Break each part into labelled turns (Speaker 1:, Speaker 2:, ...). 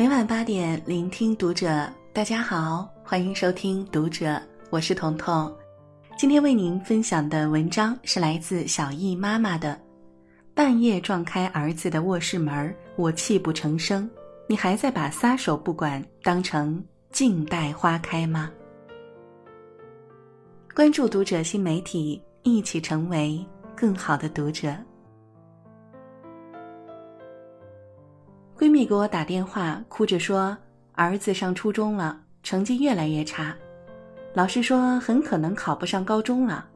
Speaker 1: 每晚八点，聆听读者。大家好，欢迎收听《读者》，我是彤彤。今天为您分享的文章是来自小易妈妈的。半夜撞开儿子的卧室门，我泣不成声。你还在把撒手不管当成静待花开吗？关注读者新媒体，一起成为更好的读者。闺蜜给我打电话，哭着说儿子上初中了，成绩越来越差，老师说很可能考不上高中了。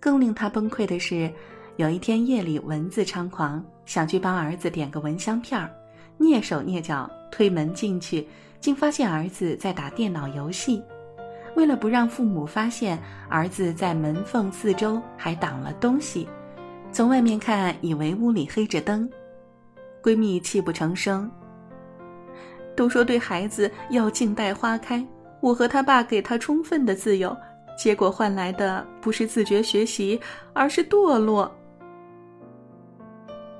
Speaker 1: 更令她崩溃的是，有一天夜里蚊子猖狂，想去帮儿子点个蚊香片儿，蹑手蹑脚推门进去，竟发现儿子在打电脑游戏。为了不让父母发现，儿子在门缝四周还挡了东西，从外面看以为屋里黑着灯。闺蜜泣不成声。都说对孩子要静待花开，我和他爸给他充分的自由，结果换来的不是自觉学习，而是堕落。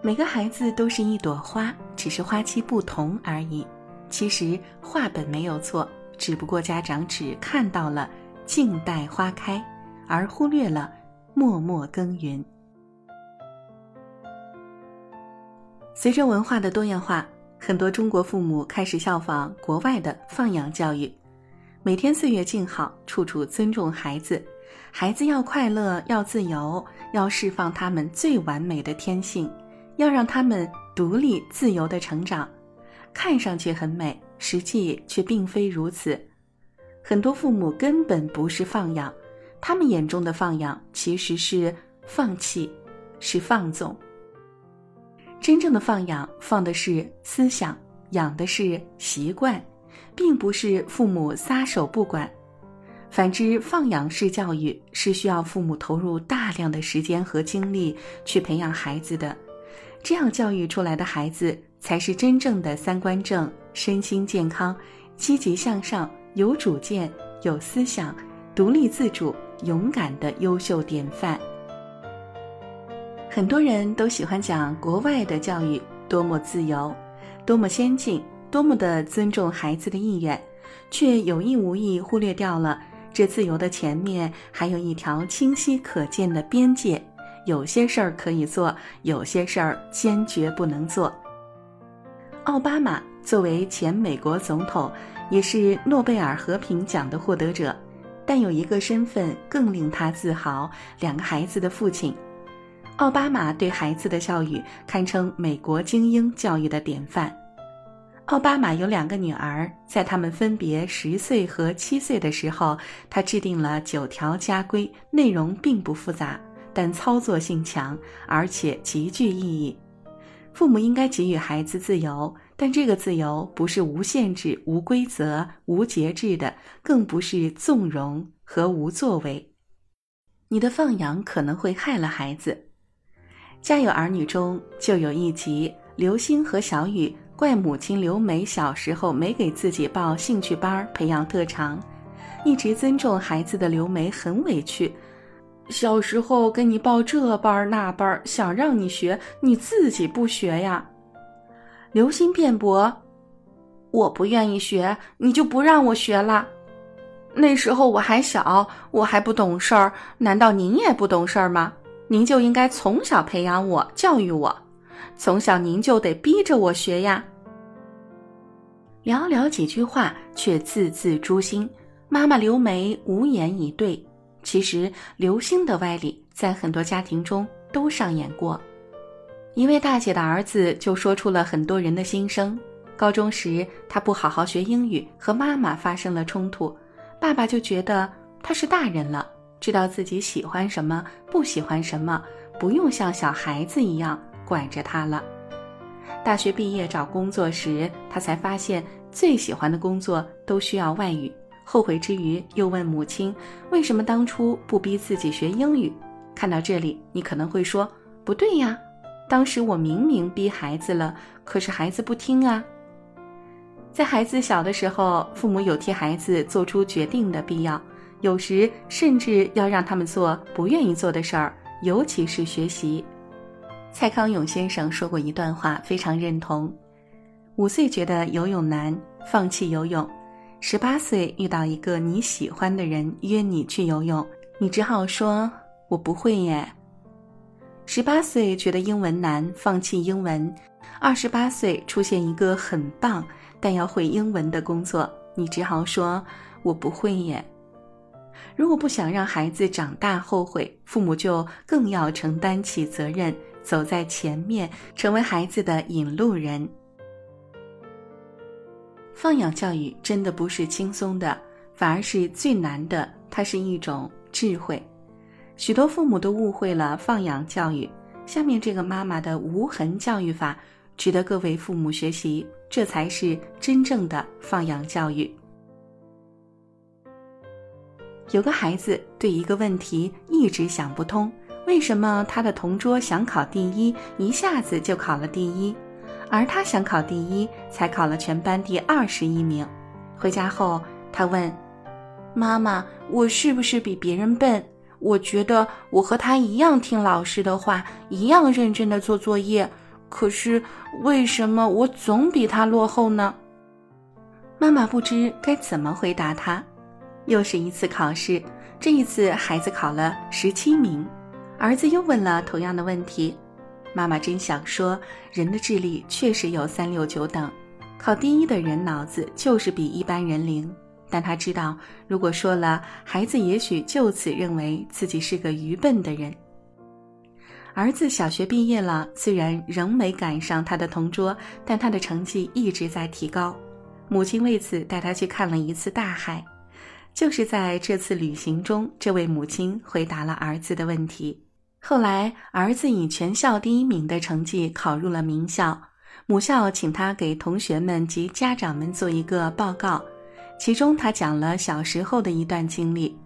Speaker 1: 每个孩子都是一朵花，只是花期不同而已。其实话本没有错，只不过家长只看到了静待花开，而忽略了默默耕耘。随着文化的多样化，很多中国父母开始效仿国外的放养教育，每天岁月静好，处处尊重孩子。孩子要快乐，要自由，要释放他们最完美的天性，要让他们独立自由的成长。看上去很美，实际却并非如此。很多父母根本不是放养，他们眼中的放养其实是放弃，是放纵。真正的放养，放的是思想，养的是习惯，并不是父母撒手不管。反之，放养式教育是需要父母投入大量的时间和精力去培养孩子的，这样教育出来的孩子才是真正的三观正、身心健康、积极向上、有主见、有思想、独立自主、勇敢的优秀典范。很多人都喜欢讲国外的教育多么自由，多么先进，多么的尊重孩子的意愿，却有意无意忽略掉了这自由的前面还有一条清晰可见的边界。有些事儿可以做，有些事儿坚决不能做。奥巴马作为前美国总统，也是诺贝尔和平奖的获得者，但有一个身份更令他自豪：两个孩子的父亲。奥巴马对孩子的教育堪称美国精英教育的典范。奥巴马有两个女儿，在他们分别十岁和七岁的时候，他制定了九条家规，内容并不复杂，但操作性强，而且极具意义。父母应该给予孩子自由，但这个自由不是无限制、无规则、无节制的，更不是纵容和无作为。你的放养可能会害了孩子。家有儿女中就有一集，刘星和小雨怪母亲刘梅小时候没给自己报兴趣班培养特长，一直尊重孩子的刘梅很委屈。小时候给你报这班那班，想让你学，你自己不学呀？刘星辩驳：“我不愿意学，你就不让我学了。那时候我还小，我还不懂事儿，难道您也不懂事儿吗？”您就应该从小培养我、教育我，从小您就得逼着我学呀。寥寥几句话，却字字诛心。妈妈刘梅无言以对。其实刘星的歪理在很多家庭中都上演过。一位大姐的儿子就说出了很多人的心声。高中时，他不好好学英语，和妈妈发生了冲突，爸爸就觉得他是大人了。知道自己喜欢什么，不喜欢什么，不用像小孩子一样管着他了。大学毕业找工作时，他才发现最喜欢的工作都需要外语。后悔之余，又问母亲：“为什么当初不逼自己学英语？”看到这里，你可能会说：“不对呀，当时我明明逼孩子了，可是孩子不听啊。”在孩子小的时候，父母有替孩子做出决定的必要。有时甚至要让他们做不愿意做的事儿，尤其是学习。蔡康永先生说过一段话，非常认同：五岁觉得游泳难，放弃游泳；十八岁遇到一个你喜欢的人约你去游泳，你只好说“我不会耶”。十八岁觉得英文难，放弃英文；二十八岁出现一个很棒但要会英文的工作，你只好说“我不会耶”。如果不想让孩子长大后悔，父母就更要承担起责任，走在前面，成为孩子的引路人。放养教育真的不是轻松的，反而是最难的。它是一种智慧。许多父母都误会了放养教育。下面这个妈妈的无痕教育法，值得各位父母学习。这才是真正的放养教育。有个孩子对一个问题一直想不通：为什么他的同桌想考第一，一下子就考了第一，而他想考第一，才考了全班第二十一名？回家后，他问妈妈：“我是不是比别人笨？”我觉得我和他一样听老师的话，一样认真的做作业，可是为什么我总比他落后呢？妈妈不知该怎么回答他。又是一次考试，这一次孩子考了十七名，儿子又问了同样的问题。妈妈真想说，人的智力确实有三六九等，考第一的人脑子就是比一般人灵。但他知道，如果说了，孩子也许就此认为自己是个愚笨的人。儿子小学毕业了，虽然仍没赶上他的同桌，但他的成绩一直在提高。母亲为此带他去看了一次大海。就是在这次旅行中，这位母亲回答了儿子的问题。后来，儿子以全校第一名的成绩考入了名校，母校请他给同学们及家长们做一个报告。其中，他讲了小时候的一段经历。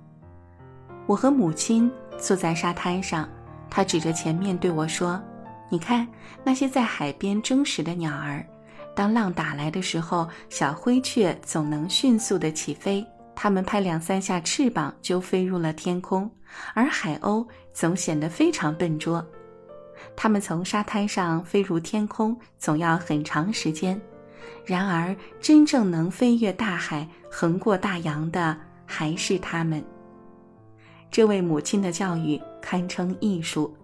Speaker 1: 我和母亲坐在沙滩上，他指着前面对我说：“你看那些在海边争食的鸟儿，当浪打来的时候，小灰雀总能迅速的起飞，它们拍两三下翅膀就飞入了天空；而海鸥总显得非常笨拙，它们从沙滩上飞入天空总要很长时间。”然而，真正能飞越大海、横过大洋的，还是他们。这位母亲的教育堪称艺术，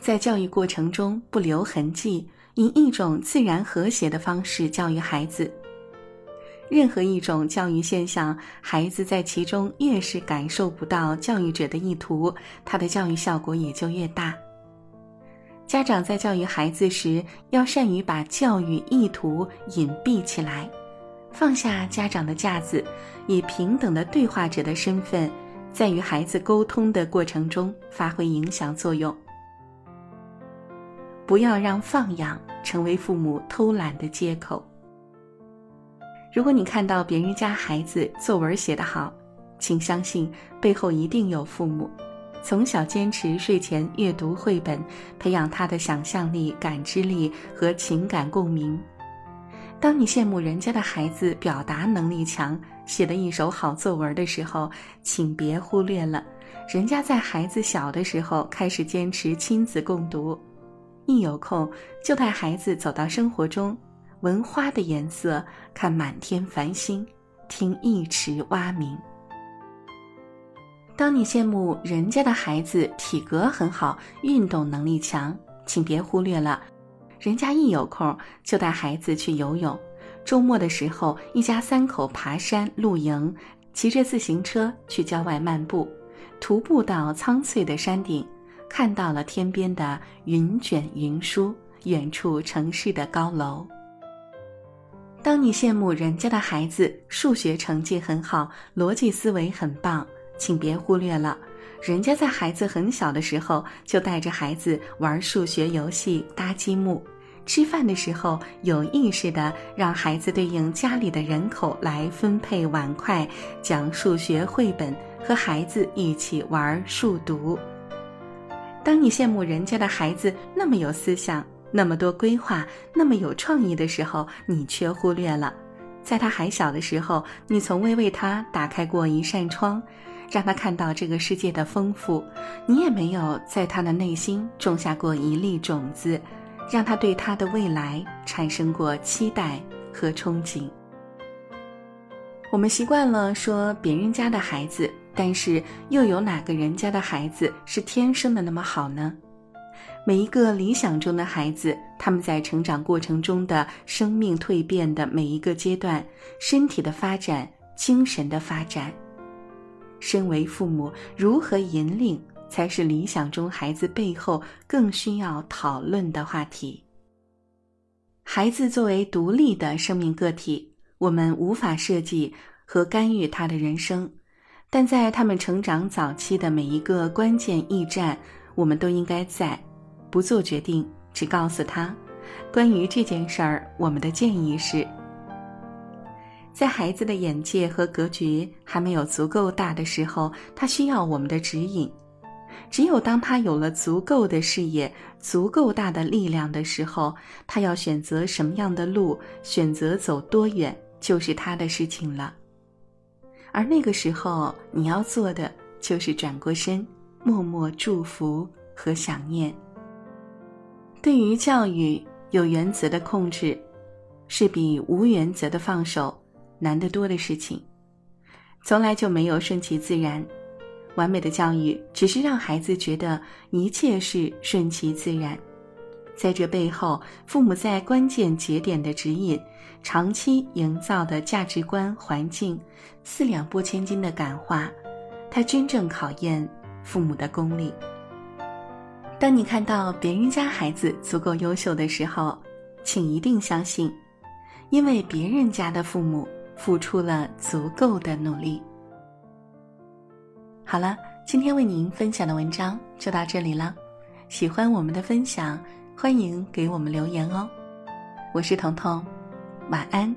Speaker 1: 在教育过程中不留痕迹，以一种自然和谐的方式教育孩子。任何一种教育现象，孩子在其中越是感受不到教育者的意图，他的教育效果也就越大。家长在教育孩子时，要善于把教育意图隐蔽起来，放下家长的架子，以平等的对话者的身份，在与孩子沟通的过程中发挥影响作用。不要让放养成为父母偷懒的借口。如果你看到别人家孩子作文写得好，请相信背后一定有父母。从小坚持睡前阅读绘本，培养他的想象力、感知力和情感共鸣。当你羡慕人家的孩子表达能力强，写了一手好作文的时候，请别忽略了，人家在孩子小的时候开始坚持亲子共读，一有空就带孩子走到生活中，闻花的颜色，看满天繁星，听一池蛙鸣。当你羡慕人家的孩子体格很好、运动能力强，请别忽略了，人家一有空就带孩子去游泳，周末的时候一家三口爬山露营，骑着自行车去郊外漫步，徒步到苍翠的山顶，看到了天边的云卷云舒，远处城市的高楼。当你羡慕人家的孩子数学成绩很好，逻辑思维很棒。请别忽略了，人家在孩子很小的时候就带着孩子玩数学游戏、搭积木；吃饭的时候有意识的让孩子对应家里的人口来分配碗筷，讲数学绘本，和孩子一起玩数独。当你羡慕人家的孩子那么有思想、那么多规划、那么有创意的时候，你却忽略了，在他还小的时候，你从未为他打开过一扇窗。让他看到这个世界的丰富，你也没有在他的内心种下过一粒种子，让他对他的未来产生过期待和憧憬。我们习惯了说别人家的孩子，但是又有哪个人家的孩子是天生的那么好呢？每一个理想中的孩子，他们在成长过程中的生命蜕变的每一个阶段，身体的发展、精神的发展，身为父母如何引领，才是理想中孩子背后更需要讨论的话题。孩子作为独立的生命个体。我们无法设计和干预他的人生，但在他们成长早期的每一个关键驿站，我们都应该在，不做决定，只告诉他，关于这件事儿，我们的建议是，在孩子的眼界和格局还没有足够大的时候，他需要我们的指引。只有当他有了足够的视野、足够大的力量的时候，他要选择什么样的路，选择走多远。就是他的事情了，而那个时候你要做的就是转过身，默默祝福和想念。对于教育，有原则的控制，是比无原则的放手难得多的事情。从来就没有顺其自然，完美的教育只是让孩子觉得一切是顺其自然。在这背后，父母在关键节点的指引，长期营造的价值观环境，四两拨千斤的感化，它真正考验父母的功力。当你看到别人家孩子足够优秀的时候，请一定相信，因为别人家的父母付出了足够的努力。好了，今天为您分享的文章就到这里了，喜欢我们的分享。欢迎给我们留言哦，我是彤彤，晚安。